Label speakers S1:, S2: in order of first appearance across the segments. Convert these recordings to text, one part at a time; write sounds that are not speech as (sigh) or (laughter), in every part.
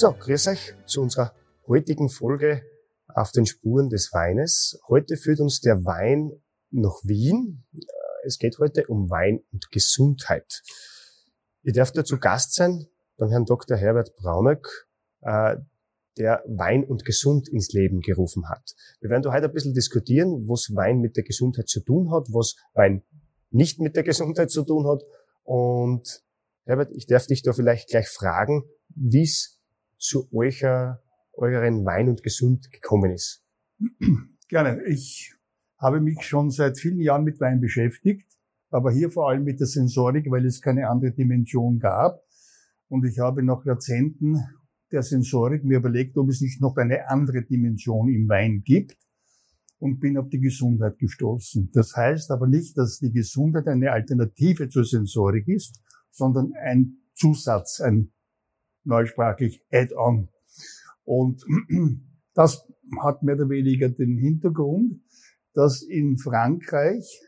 S1: So, grüß euch zu unserer heutigen Folge auf den Spuren des Weines. Heute führt uns der Wein nach Wien. Es geht heute um Wein und Gesundheit. Ich darf dazu Gast sein beim Herrn Dr. Herbert Braunöck, äh, der Wein und Gesund ins Leben gerufen hat. Wir werden heute ein bisschen diskutieren, was Wein mit der Gesundheit zu tun hat, was Wein nicht mit der Gesundheit zu tun hat. Und Herbert, ich darf dich da vielleicht gleich fragen, wie es zu eurer, euren Wein und Gesund gekommen ist?
S2: Gerne. Ich habe mich schon seit vielen Jahren mit Wein beschäftigt, aber hier vor allem mit der Sensorik, weil es keine andere Dimension gab. Und ich habe nach Jahrzehnten der Sensorik mir überlegt, ob es nicht noch eine andere Dimension im Wein gibt und bin auf die Gesundheit gestoßen. Das heißt aber nicht, dass die Gesundheit eine Alternative zur Sensorik ist, sondern ein Zusatz, ein neusprachlich Add-on. Und (clears throat) das hat mehr oder weniger den Hintergrund, dass in Frankreich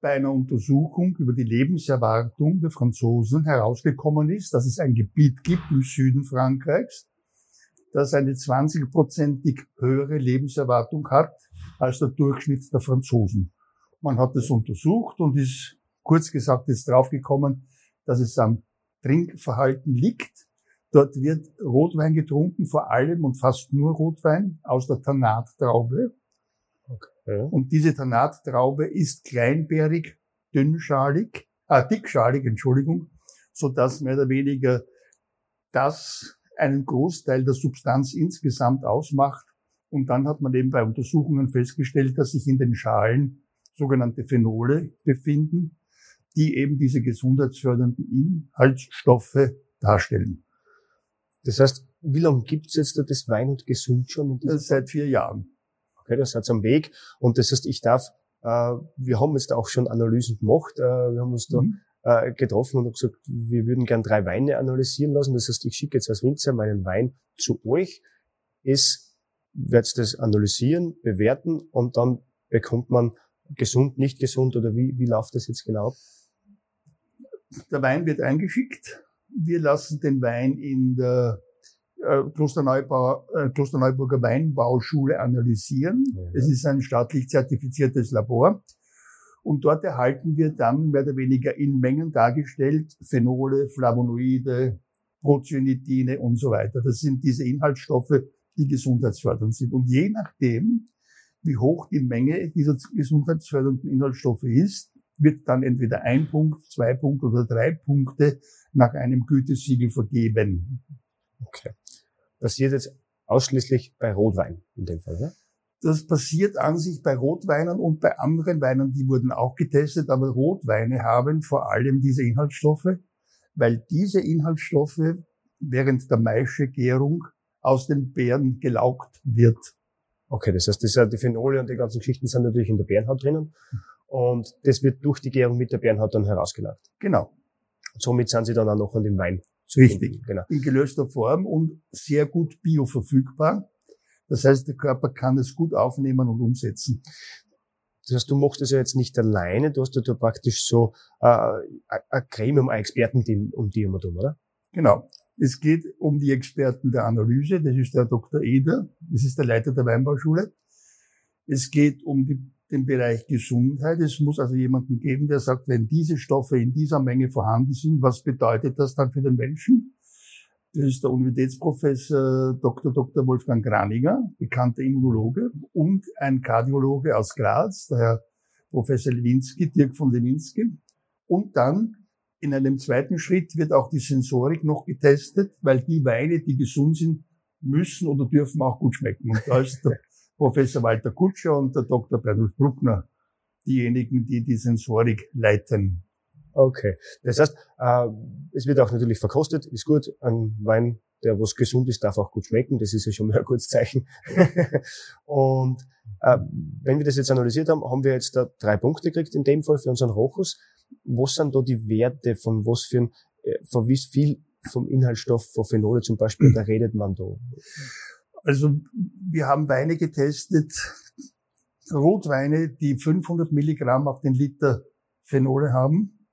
S2: bei einer Untersuchung über die Lebenserwartung der Franzosen herausgekommen ist, dass es ein Gebiet gibt im Süden Frankreichs, das eine 20-prozentig höhere Lebenserwartung hat als der Durchschnitt der Franzosen. Man hat es untersucht und ist kurz gesagt jetzt draufgekommen, dass es am Trinkverhalten liegt Dort wird Rotwein getrunken, vor allem und fast nur Rotwein aus der Tanattraube. Okay. Und diese Tanattraube ist kleinbärig, dünnschalig, äh, dickschalig, Entschuldigung, so dass mehr oder weniger das einen Großteil der Substanz insgesamt ausmacht. Und dann hat man eben bei Untersuchungen festgestellt, dass sich in den Schalen sogenannte Phenole befinden, die eben diese gesundheitsfördernden Inhaltsstoffe darstellen.
S1: Das heißt, wie lange gibt's jetzt da das Wein und Gesund schon?
S2: Seit vier Jahren.
S1: Okay, das hat's am Weg. Und das heißt, ich darf, äh, wir haben jetzt auch schon Analysen gemacht, äh, wir haben uns da mhm. äh, getroffen und gesagt, wir würden gern drei Weine analysieren lassen. Das heißt, ich schicke jetzt als Winzer meinen Wein zu euch. Es wird das analysieren, bewerten und dann bekommt man gesund, nicht gesund oder wie, wie läuft das jetzt genau?
S2: Der Wein wird eingeschickt wir lassen den Wein in der äh, Klosterneubau, äh, Klosterneuburger Weinbauschule analysieren. Ja. Es ist ein staatlich zertifiziertes Labor. Und dort erhalten wir dann mehr oder weniger in Mengen dargestellt Phenole, Flavonoide, Procyanidine und so weiter. Das sind diese Inhaltsstoffe, die gesundheitsfördernd sind. Und je nachdem, wie hoch die Menge dieser gesundheitsfördernden Inhaltsstoffe ist, wird dann entweder ein Punkt, zwei Punkte oder drei Punkte nach einem Gütesiegel vergeben.
S1: Okay. Passiert jetzt ausschließlich bei Rotwein in dem Fall, ne?
S2: Das passiert an sich bei Rotweinen und bei anderen Weinen, die wurden auch getestet, aber Rotweine haben vor allem diese Inhaltsstoffe, weil diese Inhaltsstoffe während der Maischegärung aus den Beeren gelaugt wird.
S1: Okay, das heißt, das, die Phenole und die ganzen Geschichten sind natürlich in der Bärenhaut drinnen und das wird durch die Gärung mit der Bärenhaut dann herausgelaugt.
S2: Genau.
S1: Und somit sind sie dann auch noch an den Wein.
S2: Richtig. Genau. In gelöster Form und sehr gut bioverfügbar. Das heißt, der Körper kann es gut aufnehmen und umsetzen.
S1: Das heißt, du machst es ja jetzt nicht alleine, du hast ja da praktisch so äh, ein Gremium, ein Expertenteam um die immer tun, oder?
S2: Genau. Es geht um die Experten der Analyse, das ist der Dr. Eder, das ist der Leiter der Weinbauschule. Es geht um die den Bereich Gesundheit. Es muss also jemanden geben, der sagt, wenn diese Stoffe in dieser Menge vorhanden sind, was bedeutet das dann für den Menschen? Das ist der Universitätsprofessor Dr. Dr. Wolfgang Graninger, bekannter Immunologe und ein Kardiologe aus Graz, der Herr Professor Lewinsky, Dirk von Lewinsky. Und dann in einem zweiten Schritt wird auch die Sensorik noch getestet, weil die Weine, die gesund sind, müssen oder dürfen auch gut schmecken. Und da ist der Professor Walter Kutscher und der Dr. Bernhard Bruckner diejenigen, die die Sensorik leiten.
S1: Okay. Das heißt, äh, es wird auch natürlich verkostet, ist gut. Ein Wein, der was gesund ist, darf auch gut schmecken. Das ist ja schon mal ein gutes Zeichen. (laughs) und äh, wenn wir das jetzt analysiert haben, haben wir jetzt da drei Punkte gekriegt in dem Fall für unseren Rochus. Was sind da die Werte von was für ein, äh, von wie viel vom Inhaltsstoff von Phenole zum Beispiel, (clears throat) da redet man da?
S2: Also wir haben Weine getestet, Rotweine, die 500 Milligramm auf den Liter Phenole haben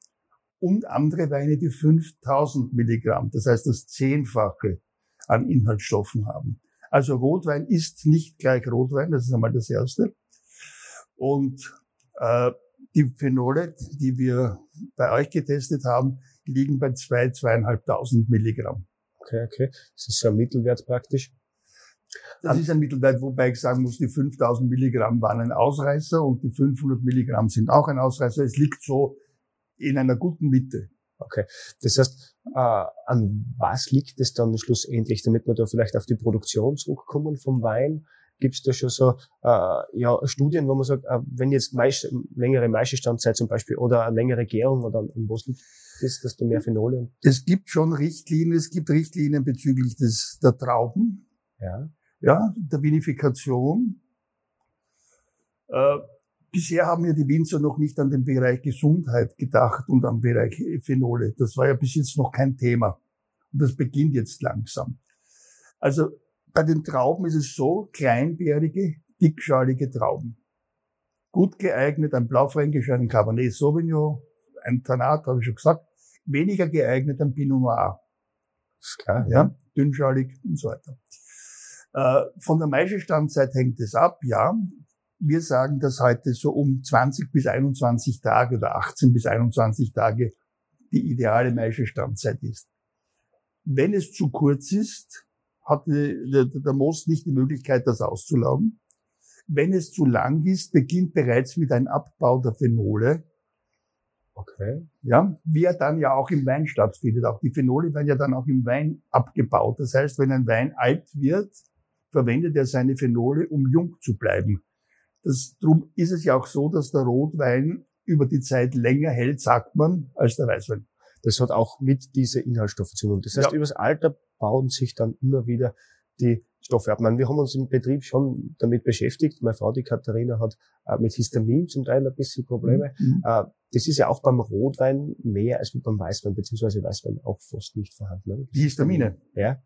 S2: und andere Weine, die 5000 Milligramm, das heißt das Zehnfache an Inhaltsstoffen haben. Also Rotwein ist nicht gleich Rotwein, das ist einmal das Erste. Und äh, die Phenole, die wir bei euch getestet haben, liegen bei zwei, zweieinhalbtausend Milligramm.
S1: Okay, okay. Das ist ein Mittelwert praktisch.
S2: Das ist ein Mittelwert, wobei ich sagen muss, die 5000 Milligramm waren ein Ausreißer und die 500 Milligramm sind auch ein Ausreißer. Es liegt so in einer guten Mitte.
S1: Okay. Das heißt, äh, an was liegt es dann schlussendlich, damit wir da vielleicht auf die Produktion zurückkommen vom Wein? Gibt es da schon so äh, ja, Studien, wo man sagt, äh, wenn jetzt Maisch, längere Maischestandzeit zum Beispiel oder eine längere Gärung oder an was liegt das, dass du mehr Phenole?
S2: Es gibt schon Richtlinien, es gibt Richtlinien bezüglich des, der Trauben.
S1: Ja
S2: ja, der Vinifikation. Äh, bisher haben ja die Winzer noch nicht an den Bereich Gesundheit gedacht und am Bereich Phenole. Das war ja bis jetzt noch kein Thema. Und das beginnt jetzt langsam. Also bei den Trauben ist es so, kleinbärige, dickschalige Trauben. Gut geeignet, ein Blaufränkisch, ein Cabernet Sauvignon, ein Tanat, habe ich schon gesagt. Weniger geeignet, ein Pinot Noir.
S1: Ist klar.
S2: Ja, dünnschalig und so weiter. Äh, von der Maischestandzeit hängt es ab, ja. Wir sagen, dass heute so um 20 bis 21 Tage oder 18 bis 21 Tage die ideale Maischestandzeit ist. Wenn es zu kurz ist, hat der, der Most nicht die Möglichkeit, das auszulaugen. Wenn es zu lang ist, beginnt bereits wieder ein Abbau der Phenole.
S1: Okay.
S2: Ja, wie er dann ja auch im Wein stattfindet. Auch die Phenole werden ja dann auch im Wein abgebaut. Das heißt, wenn ein Wein alt wird, verwendet er seine Phenole, um jung zu bleiben. Das, drum ist es ja auch so, dass der Rotwein über die Zeit länger hält, sagt man, als der Weißwein.
S1: Das hat auch mit dieser Inhaltsstoffe zu tun. Das heißt, ja. übers Alter bauen sich dann immer wieder die Stoffe ab. meine, wir haben uns im Betrieb schon damit beschäftigt. Meine Frau, die Katharina, hat äh, mit Histamin zum Teil ein bisschen Probleme. Mhm. Äh, das ist ja auch beim Rotwein mehr als beim Weißwein, beziehungsweise Weißwein auch fast nicht vorhanden.
S2: Ne? Die Histamine.
S1: Ja.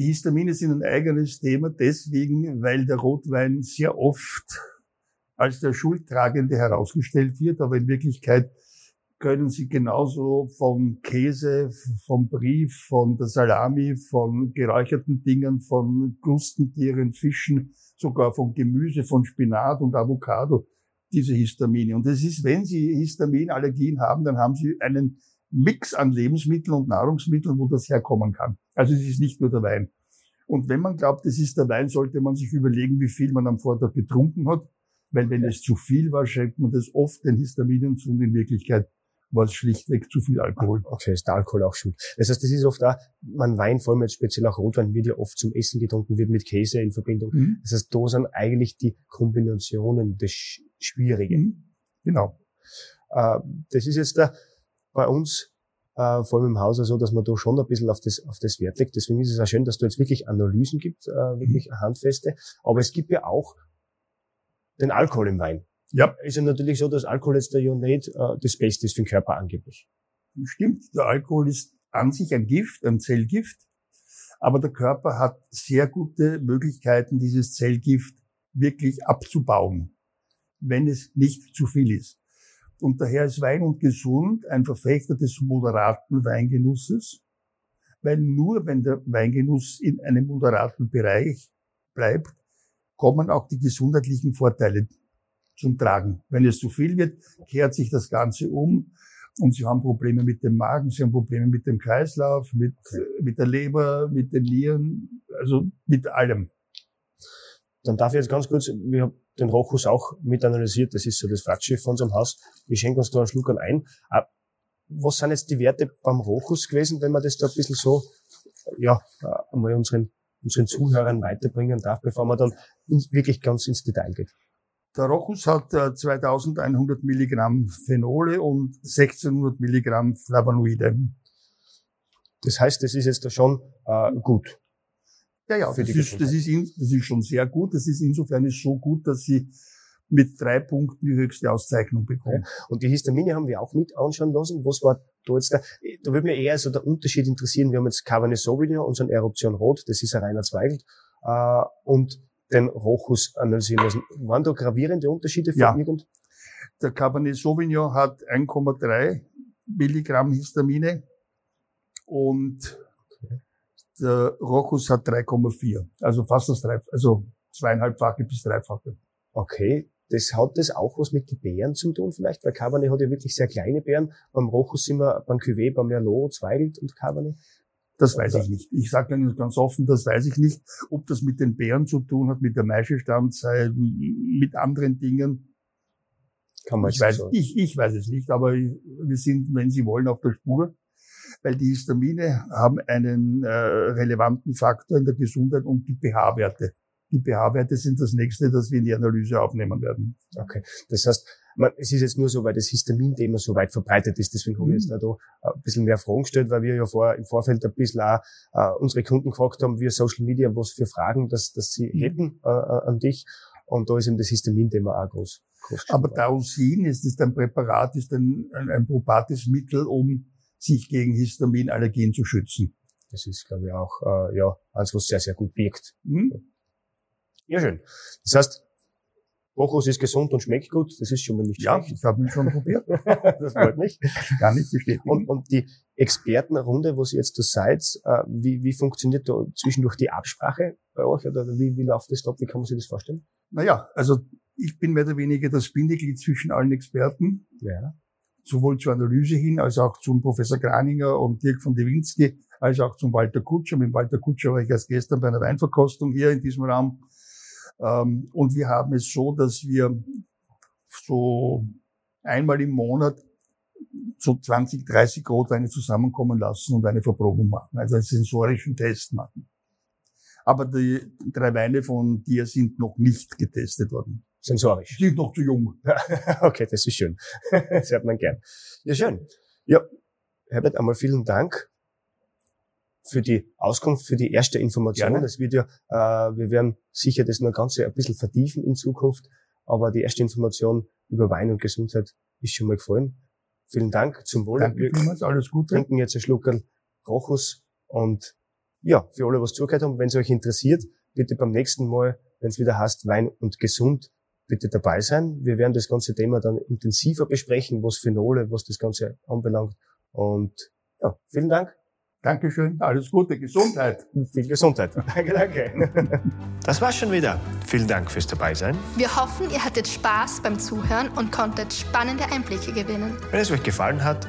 S2: Die Histamine sind ein eigenes Thema deswegen, weil der Rotwein sehr oft als der Schuldtragende herausgestellt wird, aber in Wirklichkeit können sie genauso vom Käse, vom Brief, von der Salami, von geräucherten Dingen, von Krustentieren, Fischen, sogar von Gemüse, von Spinat und Avocado diese Histamine. Und das ist, wenn Sie Histaminallergien haben, dann haben Sie einen Mix an Lebensmitteln und Nahrungsmitteln, wo das herkommen kann. Also es ist nicht nur der Wein. Und wenn man glaubt, es ist der Wein, sollte man sich überlegen, wie viel man am Vortag getrunken hat. Weil wenn es zu viel war, schreibt man das oft den Histaminen zu und in Wirklichkeit war es schlichtweg zu viel Alkohol.
S1: Okay, ist der Alkohol auch schuld. Das heißt, das ist oft auch, man Wein, vor allem jetzt speziell auch Rotwein, wird ja oft zum Essen getrunken, wird mit Käse in Verbindung. Mhm. Das heißt, da sind eigentlich die Kombinationen das Schwierige. Mhm.
S2: Genau.
S1: Äh, das ist jetzt der, bei uns, äh, vor allem im Haus, so, dass man da schon ein bisschen auf das, auf das Wert legt. Deswegen ist es auch schön, dass du jetzt wirklich Analysen gibt, äh, wirklich mhm. handfeste. Aber es gibt ja auch den Alkohol im Wein.
S2: Ja.
S1: Ist ja natürlich so, dass Alkohol jetzt der ja nicht äh, das Beste ist für den Körper angeblich.
S2: Stimmt, der Alkohol ist an sich ein Gift, ein Zellgift. Aber der Körper hat sehr gute Möglichkeiten, dieses Zellgift wirklich abzubauen, wenn es nicht zu viel ist. Und daher ist Wein und Gesund ein Verfechter des moderaten Weingenusses, weil nur wenn der Weingenuss in einem moderaten Bereich bleibt, kommen auch die gesundheitlichen Vorteile zum Tragen. Wenn es zu viel wird, kehrt sich das Ganze um und Sie haben Probleme mit dem Magen, Sie haben Probleme mit dem Kreislauf, mit, mit der Leber, mit den Nieren, also mit allem.
S1: Dann darf ich jetzt ganz kurz, wir haben den Rochus auch mit analysiert, das ist so das Flaggschiff von unserem Haus. Wir schenken uns da einen Schluck ein. Ah, was sind jetzt die Werte beim Rochus gewesen, wenn man das da ein bisschen so, ja, äh, einmal unseren, unseren Zuhörern weiterbringen darf, bevor man dann wirklich ganz ins Detail geht?
S2: Der Rochus hat äh, 2100 Milligramm Phenole und 1600 Milligramm Flavonoide.
S1: Das heißt, das ist jetzt da schon äh, gut.
S2: Ja, ja,
S1: Für
S2: das ist, das, ist in, das ist schon sehr gut. Das ist insofern ist so gut, dass sie mit drei Punkten die höchste Auszeichnung bekommen.
S1: Und die Histamine haben wir auch mit anschauen lassen. Was war da jetzt der, da würde mir eher so der Unterschied interessieren. Wir haben jetzt Cabernet Sauvignon, unseren Eruption Rot, das ist ein reiner Zweigelt, äh, und den Rochus analysieren lassen. Waren da gravierende Unterschiede von
S2: Ja.
S1: irgend?
S2: Der Cabernet Sauvignon hat 1,3 Milligramm Histamine und der Rochus hat 3,4. Also fast das drei, also zweieinhalbfache bis dreifache.
S1: Okay. Das hat das auch was mit den Beeren zu tun vielleicht? Weil Cabernet hat ja wirklich sehr kleine Beeren. Beim Rochus sind wir beim Cuvée, beim Merlot, Zweigelt und Cabernet.
S2: Das weiß ich nicht. Ich sage Ihnen ganz offen, das weiß ich nicht. Ob das mit den Beeren zu tun hat, mit der Maischestandzeit, mit anderen Dingen.
S1: Kann man
S2: Ich weiß,
S1: sagen.
S2: ich, ich weiß es nicht, aber wir sind, wenn Sie wollen, auf der Spur, weil die Histamine haben einen äh, relevanten Faktor in der Gesundheit und die pH-Werte. Die pH-Werte sind das nächste, das wir in die Analyse aufnehmen werden.
S1: Okay. Das heißt, man, es ist jetzt nur so, weil das Histamin-Thema so weit verbreitet ist. Deswegen habe ich
S2: Mhm.
S1: jetzt da, da ein bisschen mehr Fragen gestellt, weil wir ja vor, im Vorfeld ein bisschen auch äh, unsere Kunden gefragt haben, via Social Media, was für Fragen, dass, dass sie
S2: Mhm.
S1: hätten äh, äh, an dich. Und da ist eben das Histamin-Thema auch groß. groß
S2: Aber. Tausin ist ist ein Präparat, ist ein, ein, ein probates Mittel, um sich gegen Histaminallergien zu schützen.
S1: Das ist, glaube ich, auch äh, ja, eins, was sehr, sehr gut wirkt.
S2: Hm?
S1: Ja, schön. Das heißt, Rochus ist gesund und schmeckt gut. Das ist schon mal nicht
S2: Ja,
S1: schlecht.
S2: ich habe ihn schon probiert. (laughs)
S1: das freut mich.
S2: Gar nicht bestätigen.
S1: Und, und die Expertenrunde, wo Sie jetzt da seid, äh, wie, wie funktioniert da zwischendurch die Absprache bei euch? Oder wie, wie läuft das ab? Wie kann man sich das vorstellen?
S2: Naja, also ich bin mehr oder weniger das Bindeglied zwischen allen Experten,
S1: Ja.
S2: Sowohl zur Analyse hin, als auch zum Professor Graninger und Dirk von Dewinski, als auch zum Walter Kutscher. Mit Walter Kutscher war ich erst gestern bei einer Weinverkostung hier in diesem Raum. Ähm, Und wir haben es so, dass wir so einmal im Monat so 20, 30 Rotweine zusammenkommen lassen und eine Verprobung machen, also einen sensorischen Test machen. Aber die drei Weine von dir sind noch nicht getestet worden.
S1: Sensorisch.
S2: Die sind noch zu jung. (laughs)
S1: okay, das ist schön. das hört man gern. Ja, schön. Ja, Herbert, einmal vielen Dank für die Auskunft, für die erste Information.
S2: Gerne.
S1: Das wird ja, äh, wir werden sicher das noch Ganze ein bisschen vertiefen in Zukunft, aber die erste Information über Wein und Gesundheit ist schon mal gefallen. Vielen Dank zum Wohl.
S2: Danke vielmals, alles Gute.
S1: trinken jetzt ein Schluckerl Rochus und ja, für alle, was zugehört haben, wenn es euch interessiert, bitte beim nächsten Mal, wenn es wieder heißt Wein und gesund, bitte dabei sein. Wir werden das ganze Thema dann intensiver besprechen, was Phenole, was das Ganze anbelangt. Und ja, vielen Dank
S2: Dankeschön, alles Gute, Gesundheit.
S1: und viel Gesundheit. (laughs) danke, danke.
S3: Das war's schon wieder. Vielen Dank fürs Dabeisein.
S4: Wir hoffen, ihr hattet Spaß beim Zuhören und konntet spannende Einblicke gewinnen.
S3: Wenn es euch gefallen hat,